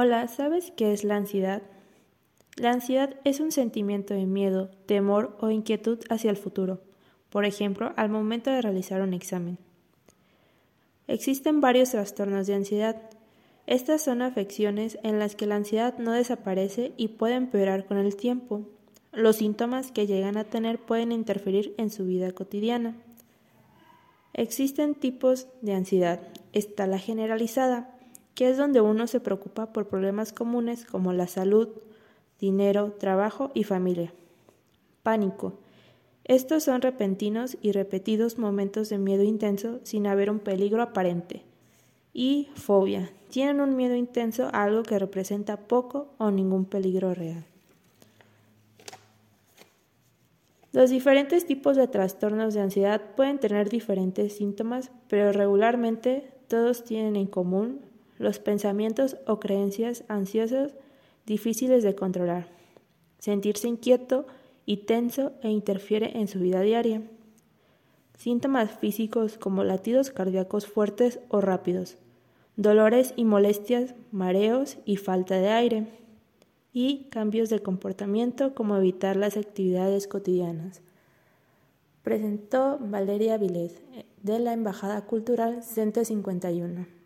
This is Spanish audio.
Hola, ¿sabes qué es la ansiedad? La ansiedad es un sentimiento de miedo, temor o inquietud hacia el futuro, por ejemplo, al momento de realizar un examen. Existen varios trastornos de ansiedad. Estas son afecciones en las que la ansiedad no desaparece y puede empeorar con el tiempo. Los síntomas que llegan a tener pueden interferir en su vida cotidiana. Existen tipos de ansiedad. Está la generalizada, que es donde uno se preocupa por problemas comunes como la salud, dinero, trabajo y familia. Pánico. Estos son repentinos y repetidos momentos de miedo intenso sin haber un peligro aparente. Y fobia. Tienen un miedo intenso a algo que representa poco o ningún peligro real. Los diferentes tipos de trastornos de ansiedad pueden tener diferentes síntomas, pero regularmente todos tienen en común los pensamientos o creencias ansiosos difíciles de controlar, sentirse inquieto y tenso e interfiere en su vida diaria. Síntomas físicos como latidos cardíacos fuertes o rápidos, dolores y molestias, mareos y falta de aire, y cambios de comportamiento como evitar las actividades cotidianas. Presentó Valeria Vilés de la Embajada Cultural 151.